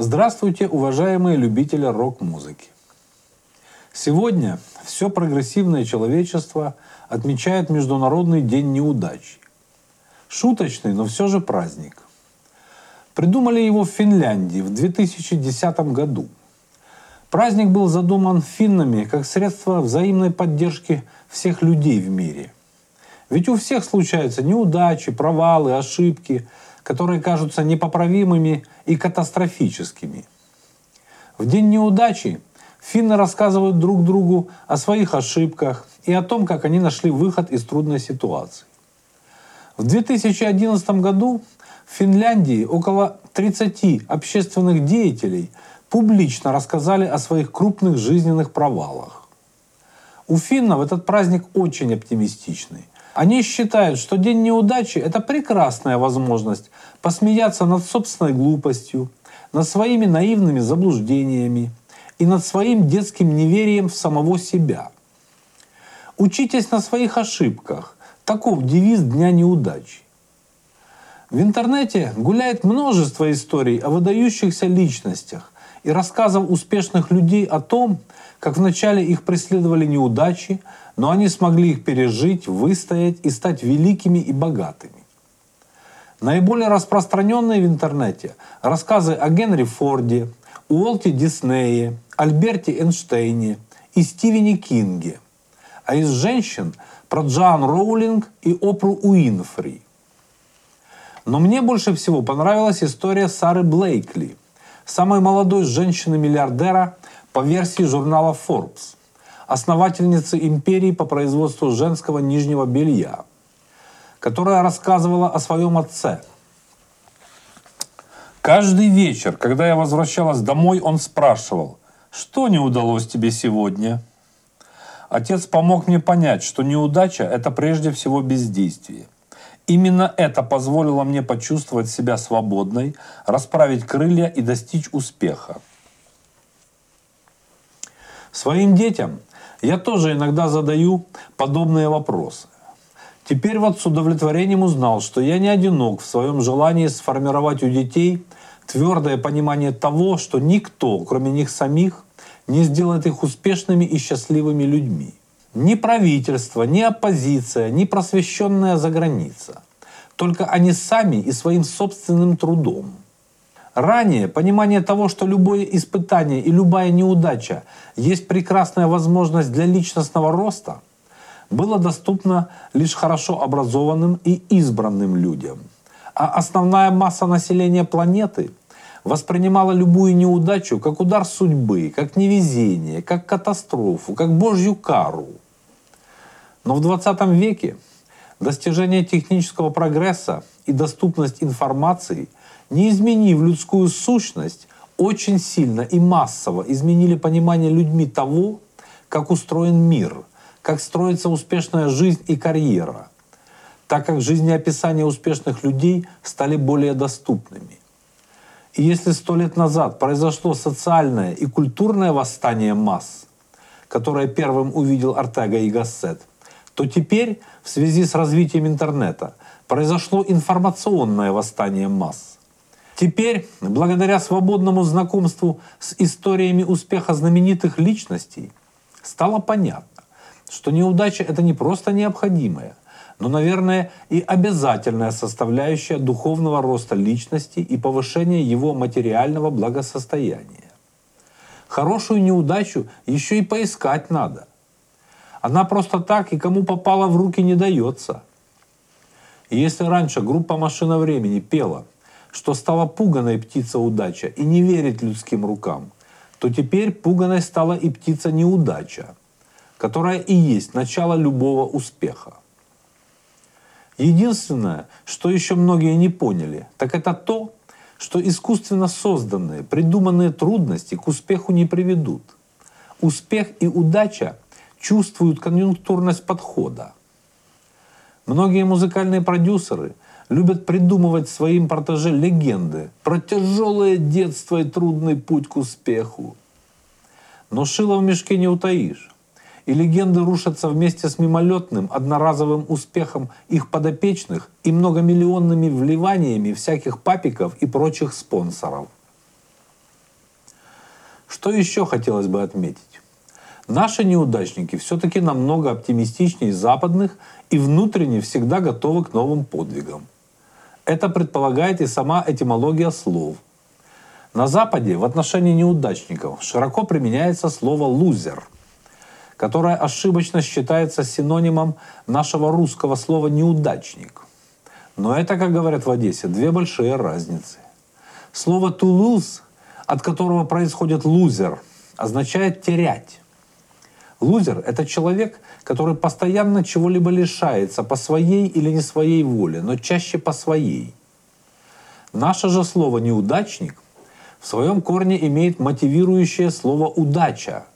Здравствуйте, уважаемые любители рок-музыки. Сегодня все прогрессивное человечество отмечает Международный день неудачи. Шуточный, но все же праздник. Придумали его в Финляндии в 2010 году. Праздник был задуман финнами как средство взаимной поддержки всех людей в мире. Ведь у всех случаются неудачи, провалы, ошибки – которые кажутся непоправимыми и катастрофическими. В день неудачи финны рассказывают друг другу о своих ошибках и о том, как они нашли выход из трудной ситуации. В 2011 году в Финляндии около 30 общественных деятелей публично рассказали о своих крупных жизненных провалах. У финнов этот праздник очень оптимистичный – они считают, что день неудачи – это прекрасная возможность посмеяться над собственной глупостью, над своими наивными заблуждениями и над своим детским неверием в самого себя. Учитесь на своих ошибках. Таков девиз Дня неудачи. В интернете гуляет множество историй о выдающихся личностях и рассказов успешных людей о том, как вначале их преследовали неудачи, но они смогли их пережить, выстоять и стать великими и богатыми. Наиболее распространенные в интернете рассказы о Генри Форде, Уолте Диснее, Альберте Эйнштейне и Стивене Кинге. А из женщин про Джоан Роулинг и Опру Уинфри. Но мне больше всего понравилась история Сары Блейкли, самой молодой женщины-миллиардера по версии журнала Forbes основательницы империи по производству женского нижнего белья, которая рассказывала о своем отце. Каждый вечер, когда я возвращалась домой, он спрашивал, что не удалось тебе сегодня? Отец помог мне понять, что неудача – это прежде всего бездействие. Именно это позволило мне почувствовать себя свободной, расправить крылья и достичь успеха. Своим детям я тоже иногда задаю подобные вопросы. Теперь вот с удовлетворением узнал, что я не одинок в своем желании сформировать у детей твердое понимание того, что никто, кроме них самих, не сделает их успешными и счастливыми людьми. Ни правительство, ни оппозиция, ни просвещенная заграница. Только они сами и своим собственным трудом – Ранее понимание того, что любое испытание и любая неудача есть прекрасная возможность для личностного роста, было доступно лишь хорошо образованным и избранным людям. А основная масса населения планеты воспринимала любую неудачу как удар судьбы, как невезение, как катастрофу, как божью кару. Но в 20 веке достижение технического прогресса и доступность информации – не изменив людскую сущность, очень сильно и массово изменили понимание людьми того, как устроен мир, как строится успешная жизнь и карьера, так как жизнеописания успешных людей стали более доступными. И если сто лет назад произошло социальное и культурное восстание масс, которое первым увидел Артега и Гассет, то теперь в связи с развитием интернета произошло информационное восстание масс – Теперь, благодаря свободному знакомству с историями успеха знаменитых личностей, стало понятно, что неудача — это не просто необходимая, но, наверное, и обязательная составляющая духовного роста личности и повышения его материального благосостояния. Хорошую неудачу еще и поискать надо. Она просто так и кому попала в руки не дается. И если раньше группа «Машина времени» пела – что стала пуганой птица удача и не верит людским рукам, то теперь пуганой стала и птица неудача, которая и есть начало любого успеха. Единственное, что еще многие не поняли, так это то, что искусственно созданные, придуманные трудности к успеху не приведут. Успех и удача чувствуют конъюнктурность подхода. Многие музыкальные продюсеры – любят придумывать своим протеже легенды про тяжелое детство и трудный путь к успеху. Но шило в мешке не утаишь. И легенды рушатся вместе с мимолетным, одноразовым успехом их подопечных и многомиллионными вливаниями всяких папиков и прочих спонсоров. Что еще хотелось бы отметить? Наши неудачники все-таки намного оптимистичнее западных и внутренне всегда готовы к новым подвигам. Это предполагает и сама этимология слов. На Западе в отношении неудачников широко применяется слово «лузер», которое ошибочно считается синонимом нашего русского слова «неудачник». Но это, как говорят в Одессе, две большие разницы. Слово «тулуз», от которого происходит «лузер», означает «терять». Лузер – это человек, который постоянно чего-либо лишается по своей или не своей воле, но чаще по своей. Наше же слово «неудачник» в своем корне имеет мотивирующее слово «удача».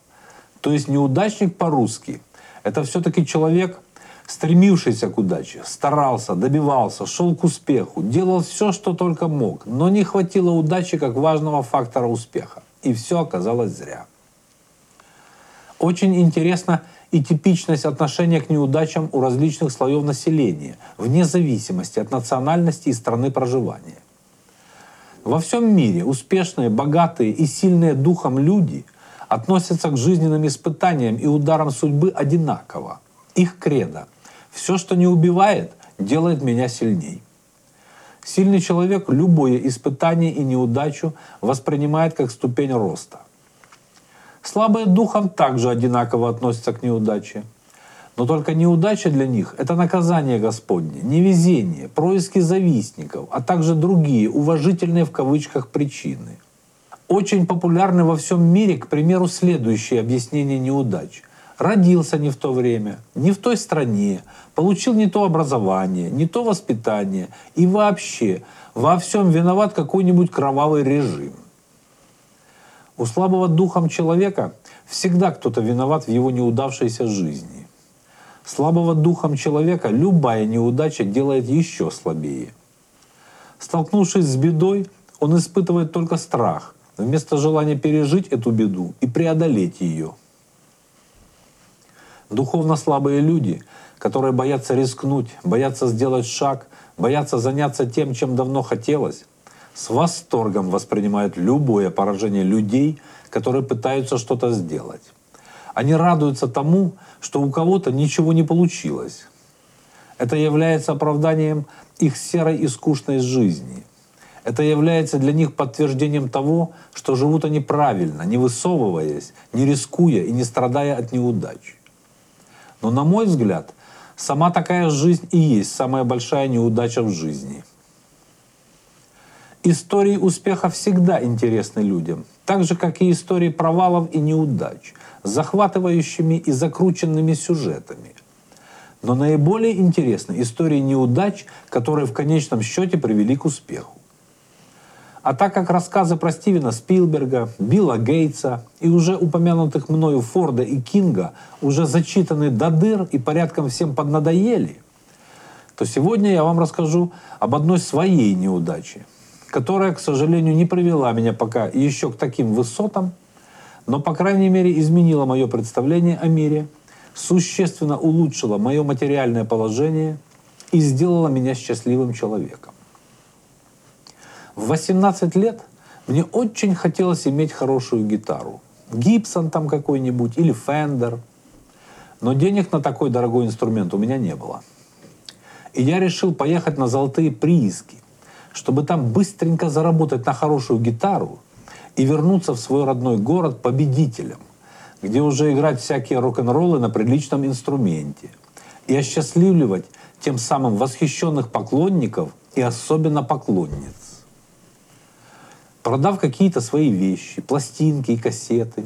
То есть неудачник по-русски – это все-таки человек, стремившийся к удаче, старался, добивался, шел к успеху, делал все, что только мог, но не хватило удачи как важного фактора успеха. И все оказалось зря. Очень интересна и типичность отношения к неудачам у различных слоев населения, вне зависимости от национальности и страны проживания. Во всем мире успешные, богатые и сильные духом люди относятся к жизненным испытаниям и ударам судьбы одинаково. Их кредо «все, что не убивает, делает меня сильней». Сильный человек любое испытание и неудачу воспринимает как ступень роста – Слабые духом также одинаково относятся к неудаче. Но только неудача для них – это наказание Господне, невезение, происки завистников, а также другие уважительные в кавычках причины. Очень популярны во всем мире, к примеру, следующее объяснение неудач. Родился не в то время, не в той стране, получил не то образование, не то воспитание и вообще во всем виноват какой-нибудь кровавый режим. У слабого духом человека всегда кто-то виноват в его неудавшейся жизни. Слабого духом человека любая неудача делает еще слабее. Столкнувшись с бедой, он испытывает только страх, вместо желания пережить эту беду и преодолеть ее. Духовно слабые люди, которые боятся рискнуть, боятся сделать шаг, боятся заняться тем, чем давно хотелось, с восторгом воспринимают любое поражение людей, которые пытаются что-то сделать. Они радуются тому, что у кого-то ничего не получилось. Это является оправданием их серой и скучной жизни. Это является для них подтверждением того, что живут они правильно, не высовываясь, не рискуя и не страдая от неудач. Но, на мой взгляд, сама такая жизнь и есть самая большая неудача в жизни – Истории успеха всегда интересны людям, так же, как и истории провалов и неудач, захватывающими и закрученными сюжетами. Но наиболее интересны истории неудач, которые в конечном счете привели к успеху. А так как рассказы про Стивена Спилберга, Билла Гейтса и уже упомянутых мною Форда и Кинга уже зачитаны до дыр и порядком всем поднадоели, то сегодня я вам расскажу об одной своей неудаче, которая, к сожалению, не привела меня пока еще к таким высотам, но, по крайней мере, изменила мое представление о мире, существенно улучшила мое материальное положение и сделала меня счастливым человеком. В 18 лет мне очень хотелось иметь хорошую гитару. Гибсон там какой-нибудь или Фендер. Но денег на такой дорогой инструмент у меня не было. И я решил поехать на золотые прииски, чтобы там быстренько заработать на хорошую гитару и вернуться в свой родной город победителем, где уже играть всякие рок-н-роллы на приличном инструменте и осчастливливать тем самым восхищенных поклонников и особенно поклонниц. Продав какие-то свои вещи, пластинки и кассеты,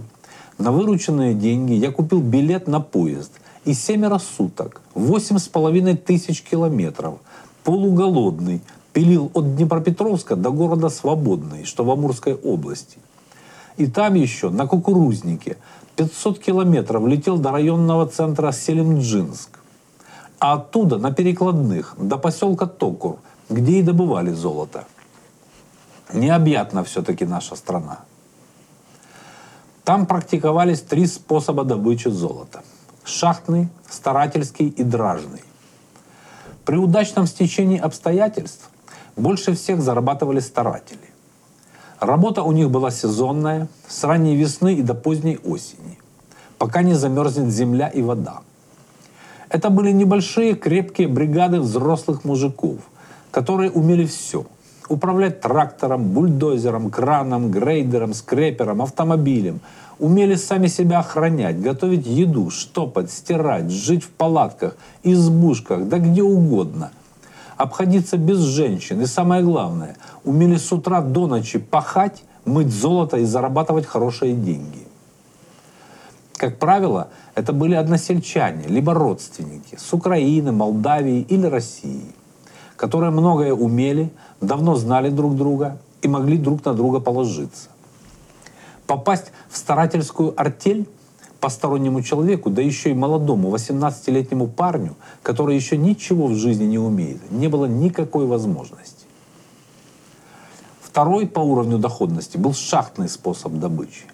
на вырученные деньги я купил билет на поезд и семеро суток, восемь с половиной тысяч километров, полуголодный, пилил от Днепропетровска до города Свободный, что в Амурской области. И там еще, на кукурузнике, 500 километров летел до районного центра Селимджинск. А оттуда на перекладных до поселка Токур, где и добывали золото. Необъятна все-таки наша страна. Там практиковались три способа добычи золота. Шахтный, старательский и дражный. При удачном стечении обстоятельств больше всех зарабатывали старатели. Работа у них была сезонная, с ранней весны и до поздней осени, пока не замерзнет земля и вода. Это были небольшие крепкие бригады взрослых мужиков, которые умели все. Управлять трактором, бульдозером, краном, грейдером, скрепером, автомобилем. Умели сами себя охранять, готовить еду, штопать, стирать, жить в палатках, избушках, да где угодно. Обходиться без женщин. И самое главное, умели с утра до ночи пахать, мыть золото и зарабатывать хорошие деньги. Как правило, это были односельчане, либо родственники с Украины, Молдавии или России, которые многое умели, давно знали друг друга и могли друг на друга положиться. Попасть в старательскую артель постороннему человеку, да еще и молодому 18-летнему парню, который еще ничего в жизни не умеет, не было никакой возможности. Второй по уровню доходности был шахтный способ добычи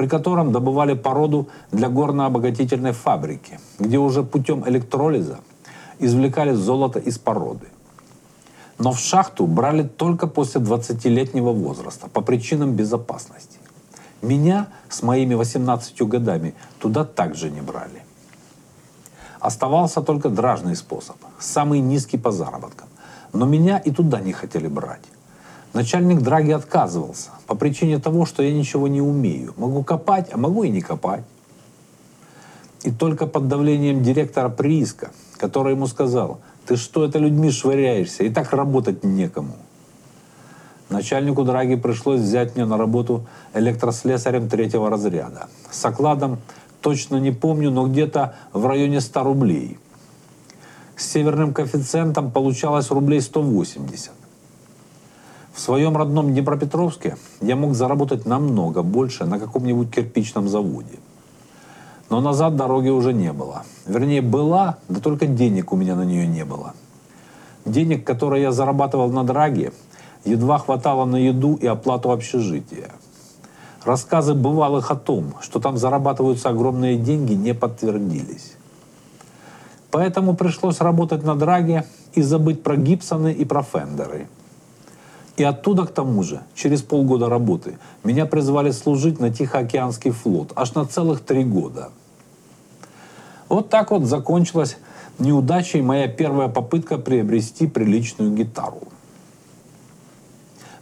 при котором добывали породу для горно-обогатительной фабрики, где уже путем электролиза извлекали золото из породы. Но в шахту брали только после 20-летнего возраста по причинам безопасности. Меня с моими 18 годами туда также не брали. Оставался только дражный способ, самый низкий по заработкам. Но меня и туда не хотели брать. Начальник Драги отказывался по причине того, что я ничего не умею. Могу копать, а могу и не копать. И только под давлением директора прииска, который ему сказал, ты что это людьми швыряешься, и так работать некому. Начальнику Драги пришлось взять меня на работу электрослесарем третьего разряда. С окладом точно не помню, но где-то в районе 100 рублей. С северным коэффициентом получалось рублей 180. В своем родном Днепропетровске я мог заработать намного больше на каком-нибудь кирпичном заводе. Но назад дороги уже не было. Вернее, была, да только денег у меня на нее не было. Денег, которые я зарабатывал на драге, едва хватало на еду и оплату общежития. Рассказы бывалых о том, что там зарабатываются огромные деньги, не подтвердились. Поэтому пришлось работать на драге и забыть про Гибсоны и про Фендеры – и оттуда, к тому же, через полгода работы, меня призвали служить на Тихоокеанский флот аж на целых три года. Вот так вот закончилась неудачей моя первая попытка приобрести приличную гитару.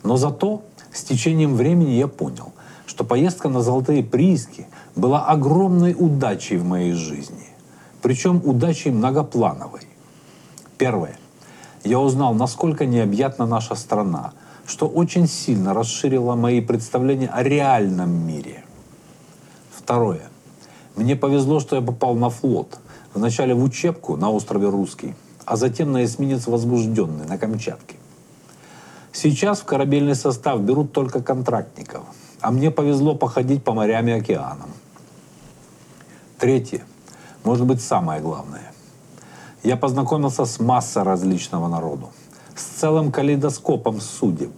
Но зато с течением времени я понял, что поездка на золотые прииски была огромной удачей в моей жизни. Причем удачей многоплановой. Первое. Я узнал, насколько необъятна наша страна, что очень сильно расширило мои представления о реальном мире. Второе. Мне повезло, что я попал на флот. Вначале в учебку на острове Русский, а затем на эсминец Возбужденный на Камчатке. Сейчас в корабельный состав берут только контрактников, а мне повезло походить по морям и океанам. Третье. Может быть, самое главное. Я познакомился с массой различного народу с целым калейдоскопом судеб.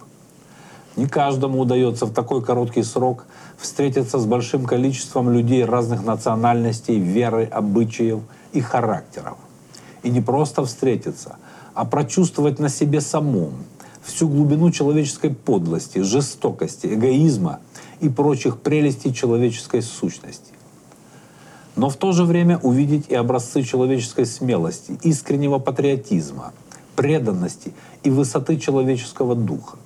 Не каждому удается в такой короткий срок встретиться с большим количеством людей разных национальностей, веры, обычаев и характеров. И не просто встретиться, а прочувствовать на себе самом всю глубину человеческой подлости, жестокости, эгоизма и прочих прелестей человеческой сущности. Но в то же время увидеть и образцы человеческой смелости, искреннего патриотизма – преданности и высоты человеческого духа.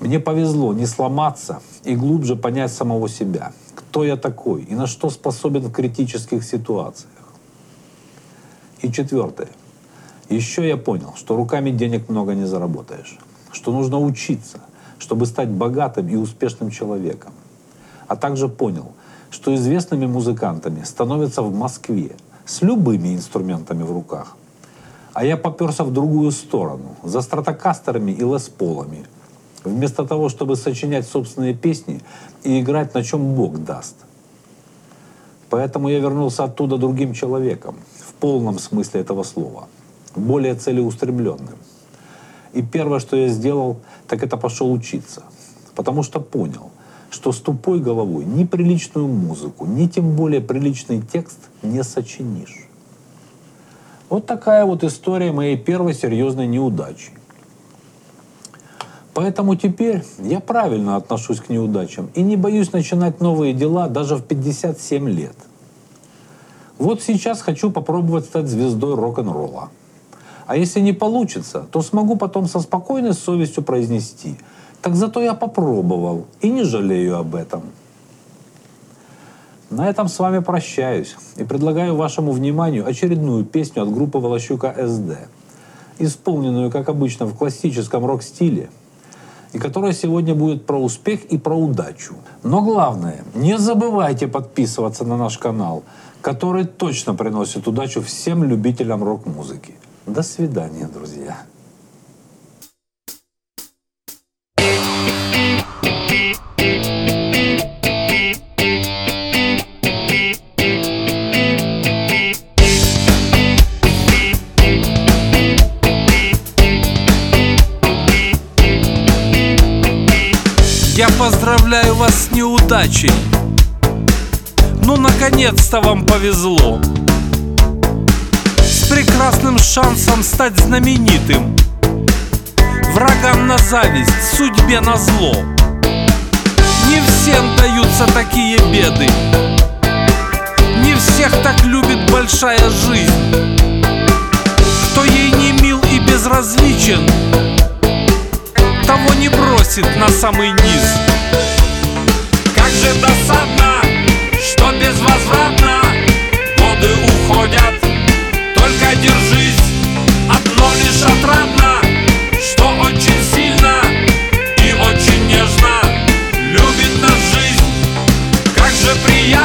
Мне повезло не сломаться и глубже понять самого себя, кто я такой и на что способен в критических ситуациях. И четвертое. Еще я понял, что руками денег много не заработаешь, что нужно учиться, чтобы стать богатым и успешным человеком. А также понял, что известными музыкантами становятся в Москве с любыми инструментами в руках – а я поперся в другую сторону, за стратокастерами и лесполами, вместо того, чтобы сочинять собственные песни и играть на чем Бог даст. Поэтому я вернулся оттуда другим человеком, в полном смысле этого слова, более целеустремленным. И первое, что я сделал, так это пошел учиться, потому что понял, что с тупой головой ни приличную музыку, ни тем более приличный текст не сочинишь. Вот такая вот история моей первой серьезной неудачи. Поэтому теперь я правильно отношусь к неудачам и не боюсь начинать новые дела даже в 57 лет. Вот сейчас хочу попробовать стать звездой рок-н-ролла. А если не получится, то смогу потом со спокойной совестью произнести «Так зато я попробовал и не жалею об этом». На этом с вами прощаюсь и предлагаю вашему вниманию очередную песню от группы Волощука СД, исполненную, как обычно, в классическом рок-стиле, и которая сегодня будет про успех и про удачу. Но главное, не забывайте подписываться на наш канал, который точно приносит удачу всем любителям рок-музыки. До свидания, друзья. Я поздравляю вас с неудачей Ну, наконец-то вам повезло прекрасным шансом стать знаменитым. Врагам на зависть, судьбе на зло. Не всем даются такие беды. Не всех так любит большая жизнь. Кто ей не мил и безразличен того не бросит на самый низ. Как же досадно, что безвозвратно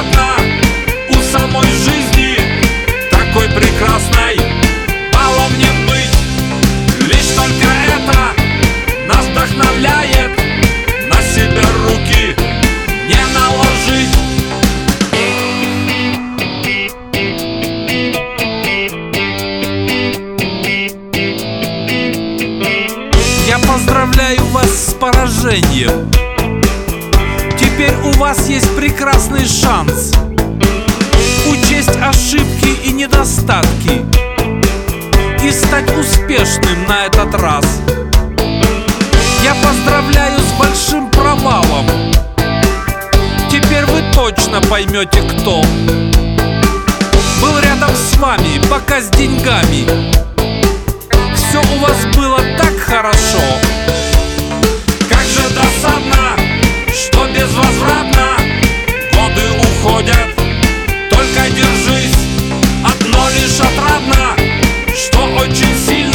приятно успешным на этот раз. Я поздравляю с большим провалом. Теперь вы точно поймете кто. Был рядом с вами, пока с деньгами. Все у вас было так хорошо. Как же досадно, что безвозвратно Годы уходят, только держись Одно лишь отрадно, что очень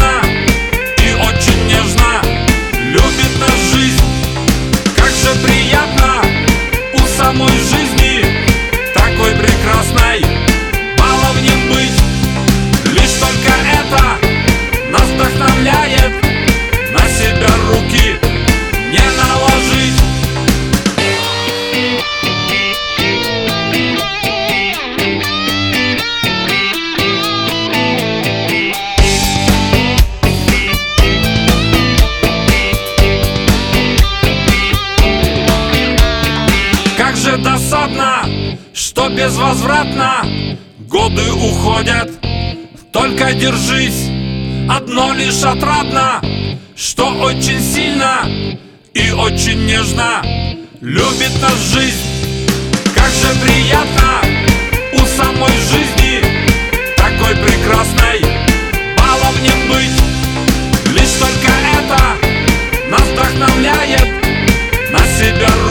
ходят Только держись, одно лишь отрадно Что очень сильно и очень нежно. Любит нас жизнь. Как же приятно у самой жизни Такой прекрасной баловнем быть. Лишь только это нас вдохновляет на себя